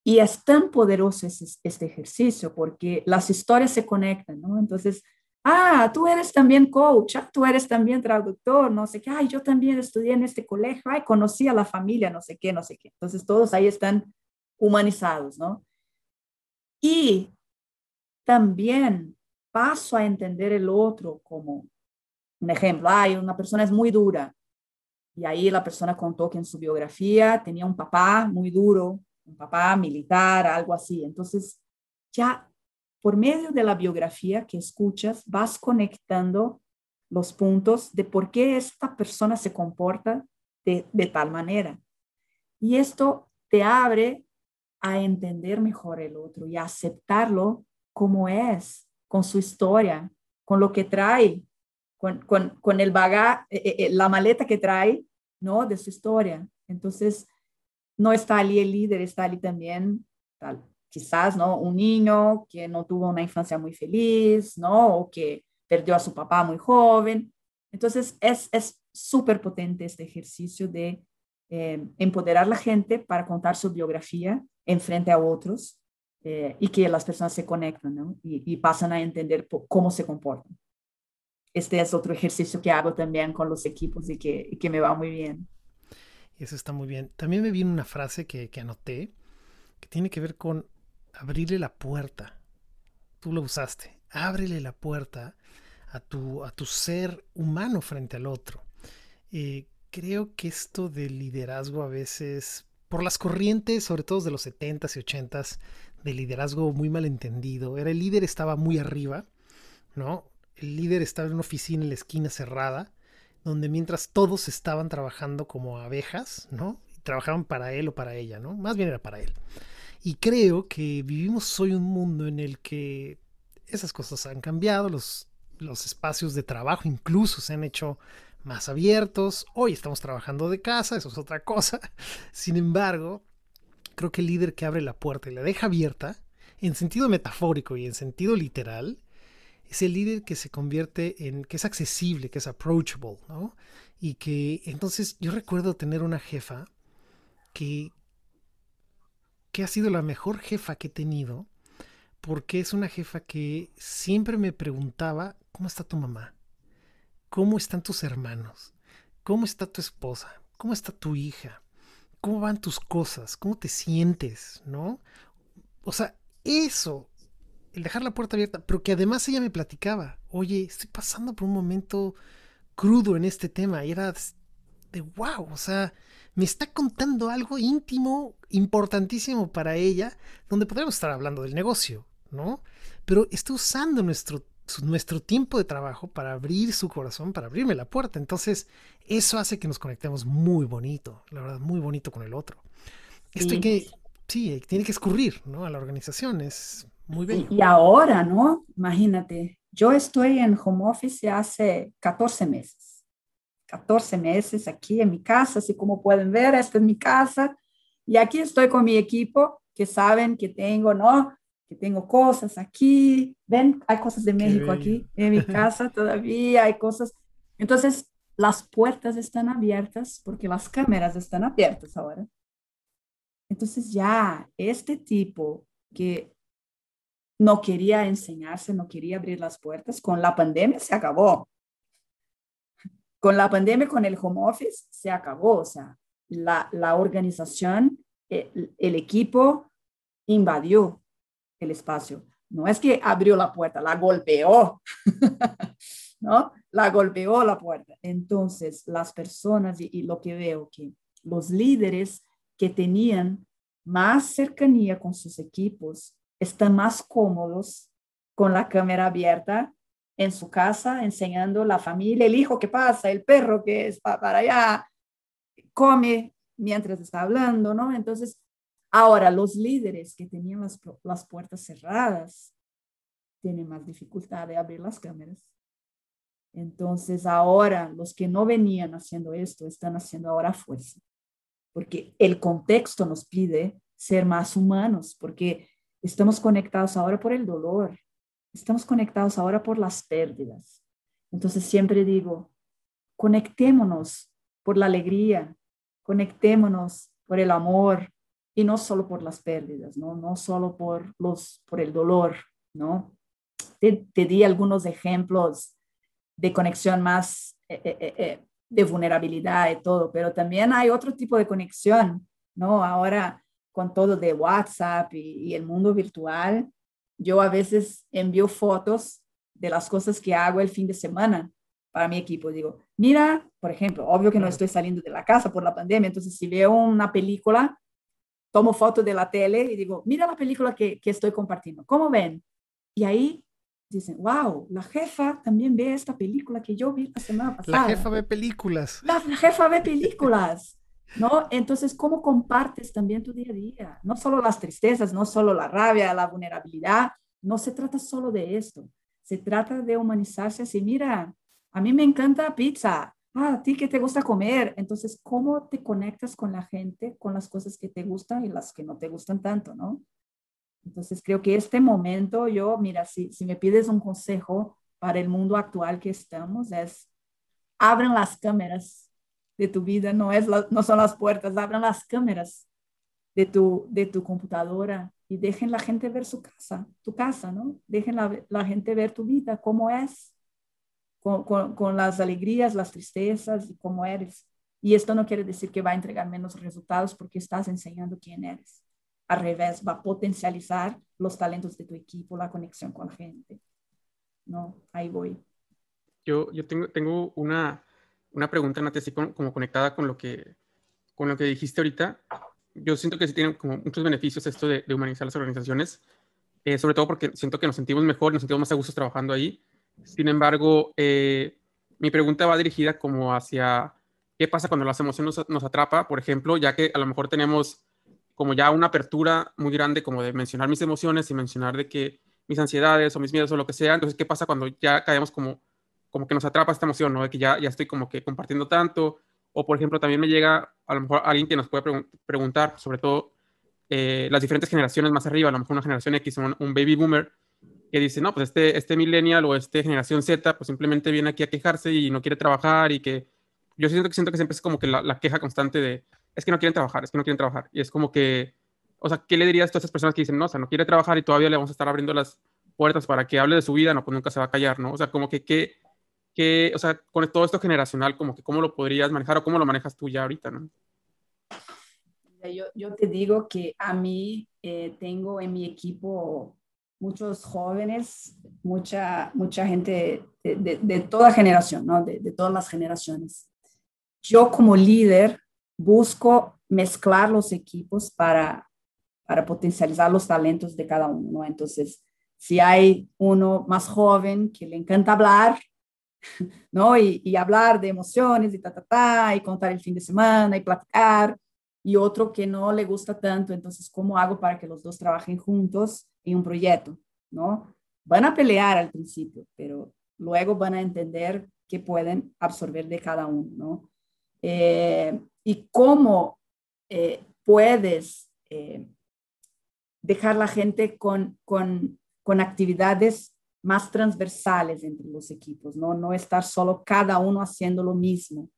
Y es tan poderoso este, ejercicio porque las historias se conectan, ¿no? Entonces, ah, tú eres también coach, ah, tú eres también traductor, no sé qué, ay, yo también estudié en este colegio, ay, conocí a la familia, no sé qué, no sé qué. Entonces, todos ahí están humanizados, ¿no? Y también paso a entender el otro como un ejemplo, ay, una persona es muy dura, y ahí la persona contó que en su biografía tenía un papá muy duro, un papá militar, algo así. Entonces, ya por medio de la biografía que escuchas, vas conectando los puntos de por qué esta persona se comporta de, de tal manera. Y esto te abre a entender mejor el otro y a aceptarlo como es, con su historia, con lo que trae, con, con, con el bagaje, eh, eh, la maleta que trae ¿no? De su historia. Entonces, no está allí el líder, está allí también, tal, quizás, ¿no? Un niño que no tuvo una infancia muy feliz, ¿no? O que perdió a su papá muy joven. Entonces, es súper potente este ejercicio de eh, empoderar a la gente para contar su biografía en frente a otros eh, y que las personas se conectan. Y, y pasan a entender cómo se comportan este es otro ejercicio que hago también con los equipos y que, que me va muy bien. Eso está muy bien. También me viene una frase que, que anoté que tiene que ver con abrirle la puerta. Tú lo usaste. Ábrele la puerta a tu, a tu ser humano frente al otro. Eh, creo que esto del liderazgo a veces, por las corrientes, sobre todo de los 70s y 80s, de liderazgo muy mal entendido, era el líder estaba muy arriba, ¿no? el líder estaba en una oficina en la esquina cerrada, donde mientras todos estaban trabajando como abejas, ¿no? trabajaban para él o para ella, ¿no? Más bien era para él. Y creo que vivimos hoy un mundo en el que esas cosas han cambiado, los, los espacios de trabajo incluso se han hecho más abiertos. Hoy estamos trabajando de casa, eso es otra cosa. (laughs) Sin embargo, creo que el líder que abre la puerta y la deja abierta, en sentido metafórico y en sentido literal, es el líder que se convierte en, que es accesible, que es approachable, ¿no? Y que entonces yo recuerdo tener una jefa que, que ha sido la mejor jefa que he tenido, porque es una jefa que siempre me preguntaba, ¿cómo está tu mamá? ¿Cómo están tus hermanos? ¿Cómo está tu esposa? ¿Cómo está tu hija? ¿Cómo van tus cosas? ¿Cómo te sientes? ¿No? O sea, eso el dejar la puerta abierta, pero que además ella me platicaba, oye, estoy pasando por un momento crudo en este tema, y era de wow, o sea, me está contando algo íntimo, importantísimo para ella, donde podríamos estar hablando del negocio, ¿no? Pero está usando nuestro, nuestro tiempo de trabajo para abrir su corazón, para abrirme la puerta. Entonces, eso hace que nos conectemos muy bonito, la verdad, muy bonito con el otro. Esto hay que, sí, tiene que escurrir, ¿no? A la organización, es muy bien. Y, y ahora, ¿no? Imagínate, yo estoy en home office hace 14 meses 14 meses aquí en mi casa, así como pueden ver, esta es mi casa. Y aquí estoy con mi equipo, que saben que tengo, ¿no? Que tengo cosas aquí. Ven, hay cosas de México aquí en mi (laughs) casa todavía, hay cosas. Entonces, las puertas están abiertas porque las cámaras están abiertas ahora. Entonces ya este tipo que no quería enseñarse, no quería abrir las puertas, con la pandemia se acabó con la pandemia, con el home office, se acabó. O sea, la, la organización, el, el, equipo invadió el espacio. No es que abrió la puerta, la golpeó, (laughs) ¿no? La golpeó la puerta. Entonces, las personas, y, y lo que veo que los líderes que tenían más cercanía con sus equipos están más cómodos con la cámara abierta en su casa enseñando la familia, el hijo que pasa, el perro que es para allá, come mientras está hablando, ¿no? Entonces, ahora los líderes que tenían las, las puertas cerradas tienen más dificultad de abrir las cámaras. Entonces, ahora los que no venían haciendo esto están haciendo ahora fuerza, porque el contexto nos pide ser más humanos, porque estamos conectados ahora por el dolor, Estamos conectados ahora por las pérdidas. Entonces siempre digo, conectémonos por la alegría, conectémonos por el amor y no solo por las pérdidas, no, no solo por, los, por el dolor, ¿no? Te, te di algunos ejemplos de conexión más eh, eh, eh, de vulnerabilidad y todo, pero también hay otro tipo de conexión, ¿no? Ahora con todo de WhatsApp y, y el mundo virtual, yo a veces envío fotos de las cosas que hago el fin de semana para mi equipo. Digo, mira, por ejemplo, obvio que no estoy saliendo de la casa por la pandemia, entonces si veo una película, tomo foto de la tele y digo, mira la película que, que estoy compartiendo, ¿cómo ven? Y ahí dicen, wow, la jefa también ve esta película que yo vi la semana pasada. La jefa ve películas. La, la jefa ve películas. ¿no? Entonces, ¿cómo compartes también tu día a día? No solo las tristezas, no solo la rabia, la vulnerabilidad, no se trata solo de esto, se trata de humanizarse así, mira, a mí me encanta pizza, ah, a ti que te gusta comer, entonces, ¿cómo te conectas con la gente, con las cosas que te gustan y las que no te gustan tanto, ¿no? Entonces, creo que este momento, yo, mira, si, me pides un consejo para el mundo actual que estamos, es, abran las cámaras de tu vida, no, es no son las puertas, abran las cámaras de tu, de tu computadora y dejen la gente ver su casa, tu casa, ¿no? Dejen la, la gente ver tu vida, cómo es, con, con, con, las alegrías, las tristezas y cómo eres. Y esto no quiere decir que va a entregar menos resultados porque estás enseñando quién eres. Al revés, va a potencializar los talentos de tu equipo, la conexión con la gente. ¿No? Ahí voy. Yo, yo tengo, tengo una, una pregunta, Nati, así como, conectada con lo, que, con lo que dijiste ahorita. Yo siento que sí tiene como muchos beneficios esto de, humanizar las organizaciones, eh, sobre todo porque siento que nos sentimos mejor, nos sentimos más a gusto trabajando ahí. Sin embargo, eh, mi pregunta va dirigida como hacia qué pasa cuando las emociones nos, nos atrapa, por ejemplo, ya que a lo mejor tenemos como ya una apertura muy grande como de mencionar mis emociones y mencionar de que mis ansiedades o mis miedos o lo que sea. Entonces, ¿qué pasa cuando ya caemos como como que nos atrapa esta emoción, ¿no? De que ya, ya estoy como que compartiendo tanto. O, por ejemplo, también me llega a lo mejor alguien que nos puede preguntar, sobre todo eh, las diferentes generaciones más arriba, a lo mejor una generación X, un, un, baby boomer, que dice, no, pues este, este millennial o este generación Z, pues simplemente viene aquí a quejarse y no quiere trabajar y que yo siento que siento que siempre es como que la, la queja constante de, es que no quieren trabajar, es que no quieren trabajar. Y es como que, o sea, ¿qué le dirías a todas esas personas que dicen, no, o sea, no quiere trabajar y todavía le vamos a estar abriendo las puertas para que hable de su vida? No, pues nunca se va a callar, ¿no? O sea, como que, ¿qué, que, o sea, con todo esto generacional, como que cómo lo podrías manejar o cómo lo manejas tú ya ahorita, ¿no? Yo, yo te digo que a mí eh, tengo en mi equipo muchos jóvenes, mucha, mucha gente de, de, de toda generación, ¿no? De, de, todas las generaciones. yo como líder busco mezclar los equipos para, para potencializar los talentos de cada uno, ¿no? Entonces, si hay uno más joven que le encanta hablar, (laughs) ¿no? Y, y, hablar de emociones y ta, ta, ta, y contar el fin de semana y platicar, y otro que no le gusta tanto, entonces, ¿cómo hago para que los dos trabajen juntos en un proyecto, ¿no? Van a pelear al principio, pero luego van a entender que pueden absorber de cada uno, ¿no? Eh, y cómo eh, puedes eh, dejar la gente con, con, con actividades más transversales entre los equipos, ¿no? No estar solo cada uno haciendo lo mismo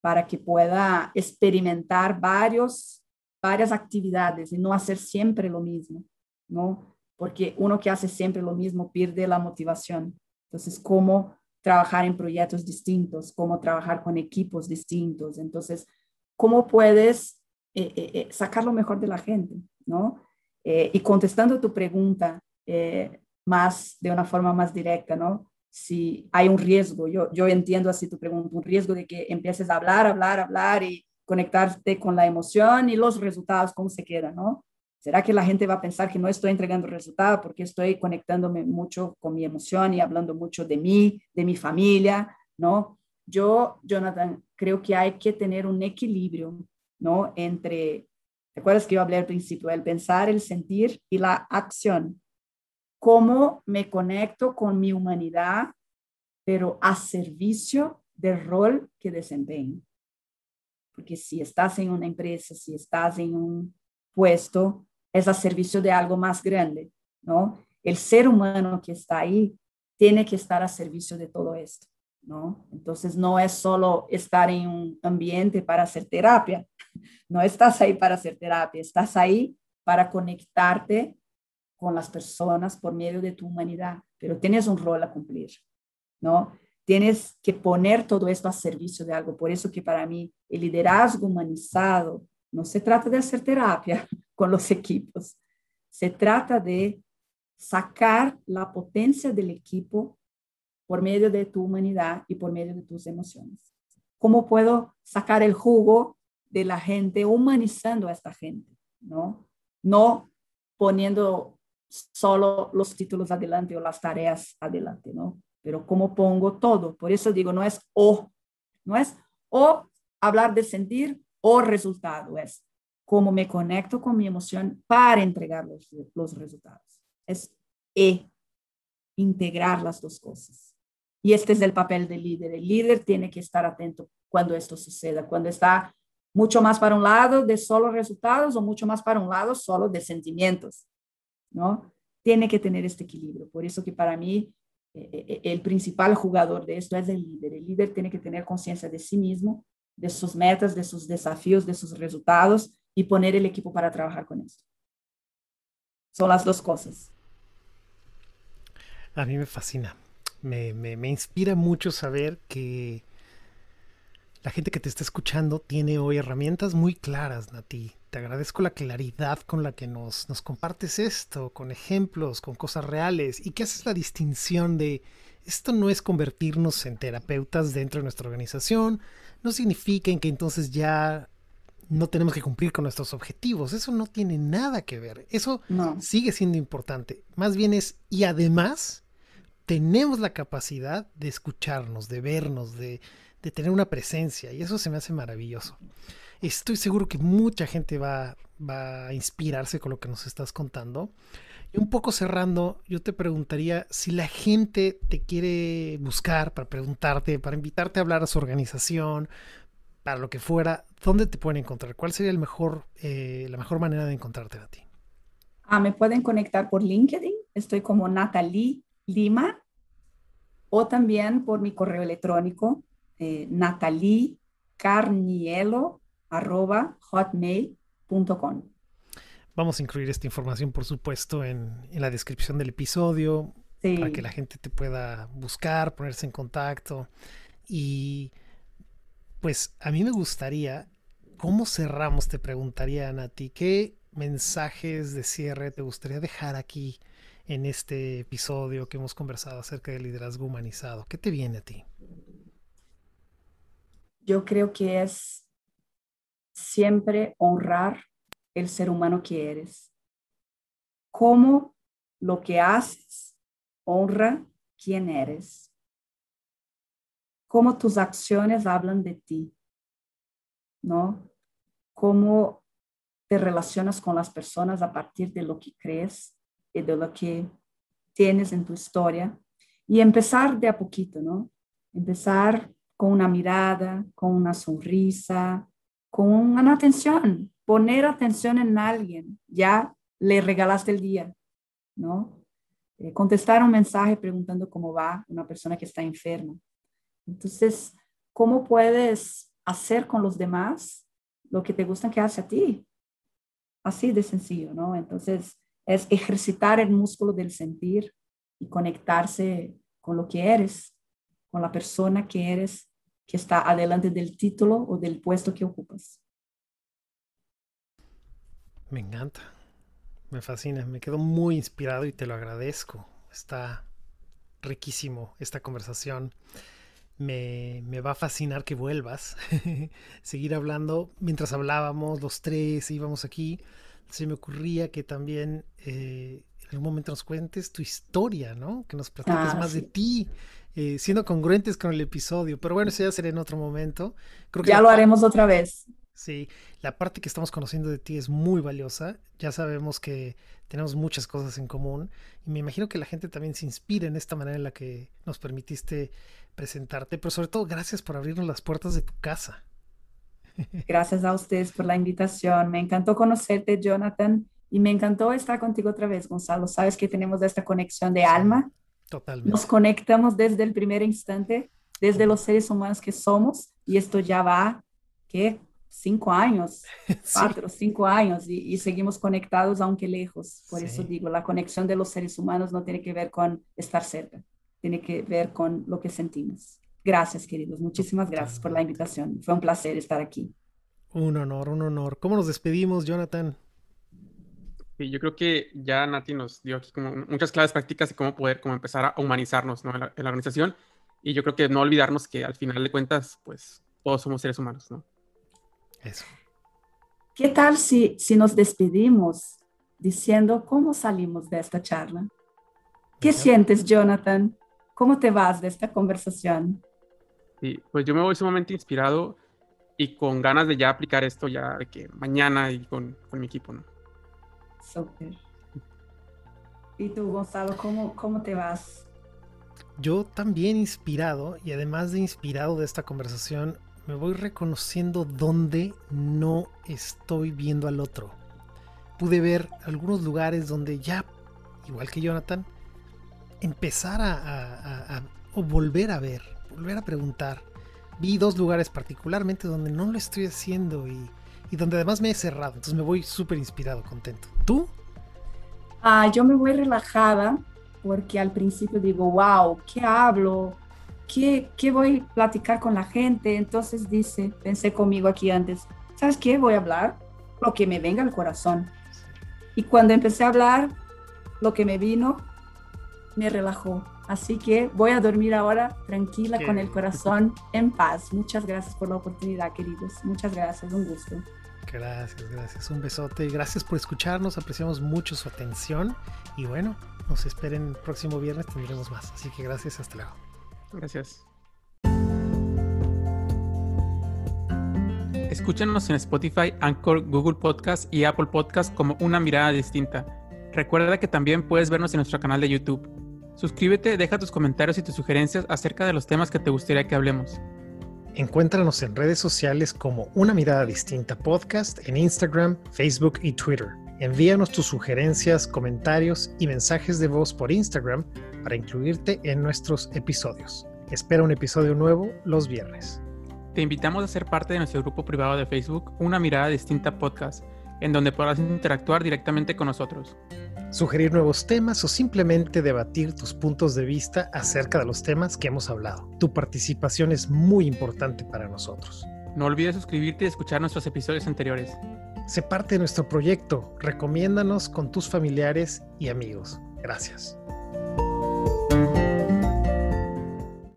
para que pueda experimentar varios, varias actividades y no hacer siempre lo mismo, ¿no? Porque uno que hace siempre lo mismo pierde la motivación. Entonces, ¿cómo trabajar en proyectos distintos? ¿Cómo trabajar con equipos distintos? Entonces, ¿cómo puedes eh, eh, eh, sacar lo mejor de la gente, ¿no? y contestando tu pregunta más de una forma más directa, ¿no? Si hay un riesgo, yo, yo entiendo así tu pregunta, un riesgo de que empieces a hablar, hablar, hablar y conectarte con la emoción y los resultados, ¿cómo se quedan, ¿no? ¿Será que la gente va a pensar que no estoy entregando resultados porque estoy conectándome mucho con mi emoción y hablando mucho de mí, de mi familia, ¿no? Yo, Jonathan, creo que hay que tener un equilibrio, ¿no? Entre, ¿te acuerdas que yo hablé al principio? El pensar, el sentir y la acción. ¿Cómo me conecto con mi humanidad, pero a servicio del rol que desempeño? Porque si estás en una empresa, si estás en un puesto, es a servicio de algo más grande, ¿no? El ser humano que está ahí tiene que estar a servicio de todo esto, ¿no? Entonces no es solo estar en un ambiente para hacer terapia, no estás ahí para hacer terapia, estás ahí para conectarte con las personas por medio de tu humanidad, pero tienes un rol a cumplir, ¿no? Tienes que poner todo esto a servicio de algo. Por eso que para mí el liderazgo humanizado no se trata de hacer terapia, con los equipos. Se trata de sacar la potencia del equipo por medio de tu humanidad y por medio de tus emociones. ¿Cómo puedo sacar el jugo de la gente humanizando a esta gente? No, no poniendo solo los títulos adelante o las tareas adelante, ¿no? Pero cómo pongo todo. Por eso digo, no es o, no es o hablar de sentir o resultado, es cómo me conecto con mi emoción para entregar los, los resultados. Es E, integrar las dos cosas. Y este es el papel del líder. El líder tiene que estar atento cuando esto suceda, cuando está mucho más para un lado de solo resultados o mucho más para un lado solo de sentimientos, ¿no? Tiene que tener este equilibrio. Por eso que para mí eh, eh, el principal jugador de esto es el líder. El líder tiene que tener conciencia de sí mismo, de sus metas, de sus desafíos, de sus resultados y poner el equipo para trabajar con esto. Son las dos cosas. A mí me fascina. Me, me, inspira mucho saber que la gente que te está escuchando tiene hoy herramientas muy claras, Nati. Te agradezco la claridad con la que nos, nos compartes esto, con ejemplos, con cosas reales y que haces la distinción de esto no es convertirnos en terapeutas dentro de nuestra organización, no significa que entonces ya no tenemos que cumplir con nuestros objetivos. Eso no tiene nada que ver. Eso sigue siendo importante. Más bien es, y además, tenemos la capacidad de escucharnos, de vernos, de, de tener una presencia. Y eso se me hace maravilloso. Estoy seguro que mucha gente va, va a inspirarse con lo que nos estás contando. Y un poco cerrando, yo te preguntaría si la gente te quiere buscar para preguntarte, para invitarte a hablar a su organización, para lo que fuera, ¿dónde te pueden encontrar? ¿Cuál sería el mejor, eh, la mejor manera de encontrarte a ti? Ah, me pueden conectar por LinkedIn, estoy como Natalie Lima, o también por mi correo electrónico, eh. Vamos a incluir esta información, por supuesto, en, en la descripción del episodio, para que la gente te pueda buscar, ponerse en contacto. Y pues a mí me gustaría, ¿cómo cerramos? Te preguntaría, Nati, ¿qué mensajes de cierre te gustaría dejar aquí en este episodio que hemos conversado acerca del liderazgo humanizado? ¿Qué te viene a ti? yo creo que es siempre honrar el ser humano que eres. Cómo lo que haces honra quién eres. Cómo tus acciones hablan de ti, ¿no? Cómo te relacionas con las personas a partir de lo que crees y de lo que tienes en tu historia. Y empezar de a poquito, ¿no? Empezar con una mirada, con una sonrisa, con una atención, poner atención en alguien, ya le regalaste el día, ¿no? Eh, contestar un mensaje preguntando cómo va una persona que está enferma. Entonces, ¿cómo puedes hacer con los demás lo que te gusta que hace a ti? Así de sencillo, ¿no? Entonces, es ejercitar el músculo del sentir y conectarse con lo que eres, con la persona que eres, que está adelante del título o del puesto que ocupas. Me encanta, me fascina, me quedo muy inspirado y te lo agradezco. Está riquísimo esta conversación. Me, me, va a fascinar que vuelvas, (laughs) seguir hablando. Mientras hablábamos los tres, íbamos aquí, se me ocurría que también eh, en algún momento nos cuentes tu historia, ¿no? Que nos platiques ah, más de ti, eh, siendo congruentes con el episodio. Pero bueno, eso ya será en otro momento. Creo que ya lo haremos otra vez. Sí, la parte que estamos conociendo de ti es muy valiosa. Ya sabemos que tenemos muchas cosas en común y me imagino que la gente también se inspira en esta manera en la que nos permitiste presentarte, pero sobre todo gracias por abrirnos las puertas de tu casa. (laughs) Gracias a ustedes por la invitación. Me encantó conocerte, Jonathan, y me encantó estar contigo otra vez, Gonzalo. Sabes que tenemos esta conexión de alma. Totalmente. Nos conectamos desde el primer instante, desde los seres humanos que somos, y esto ya va, ¿qué? cinco años, (laughs) cuatro, cinco años, y, seguimos conectados aunque lejos. Por eso digo, la conexión de los seres humanos no tiene que ver con estar cerca, tiene que ver con lo que sentimos. Gracias, queridos. Muchísimas gracias por la invitación. Fue un placer estar aquí. Un honor, un honor. ¿Cómo nos despedimos, Jonathan? Sí, yo creo que ya Nati nos dio aquí como muchas claves prácticas de cómo poder como empezar a humanizarnos en, la, en la organización. Y yo creo que no olvidarnos que al final de cuentas, pues todos somos seres humanos, ¿no? Eso. ¿Qué tal si, si nos despedimos diciendo cómo salimos de esta charla? ¿Qué sientes, Jonathan? ¿Cómo te vas de esta conversación? Sí, pues yo me voy sumamente inspirado y con ganas de ya aplicar esto ya de que mañana y con, con mi equipo, ¿no? Súper. ¿Y tú, Gonzalo, cómo, cómo te vas? Yo también inspirado y además de inspirado de esta conversación, me voy reconociendo dónde no estoy viendo al otro. Pude ver algunos lugares donde ya, igual que Jonathan, empezar a, o volver a ver, volver a preguntar. Vi dos lugares particularmente donde no lo estoy haciendo y, y donde además me he cerrado. Entonces me voy súper inspirado, contento. ¿Tú? Ah, yo me voy relajada porque al principio digo, wow, ¿qué hablo? ¿qué, voy a platicar con la gente? Entonces dice, pensé conmigo aquí antes, ¿sabes qué? Voy a hablar lo que me venga al corazón. Y cuando empecé a hablar, lo que me vino, me relajó. Así que voy a dormir ahora tranquila, con el corazón en paz. Muchas gracias por la oportunidad, queridos. Muchas gracias, un gusto. Gracias, gracias. Un besote. Gracias por escucharnos. Apreciamos mucho su atención. Y bueno, nos esperen el próximo viernes, tendremos más. Así que gracias, hasta luego. Gracias. Escúchanos en Spotify, Anchor, Google Podcast y Apple Podcast como una mirada distinta. Recuerda que también puedes vernos en nuestro canal de YouTube. Suscríbete, deja tus comentarios y tus sugerencias acerca de los temas que te gustaría que hablemos. Encuéntranos en redes sociales como Una Mirada Distinta Podcast en Instagram, Facebook y Twitter. Envíanos tus sugerencias, comentarios y mensajes de voz por Instagram para incluirte en nuestros episodios. Espera un episodio nuevo los viernes. Te invitamos a ser parte de nuestro grupo privado de Facebook, Una Mirada Distinta Podcast, en donde podrás interactuar directamente con nosotros. Sugerir nuevos temas o simplemente debatir tus puntos de vista acerca de los temas que hemos hablado. Tu participación es muy importante para nosotros. No olvides suscribirte y escuchar nuestros episodios anteriores. Sé parte de nuestro proyecto. Recomiéndanos con tus familiares y amigos. Gracias.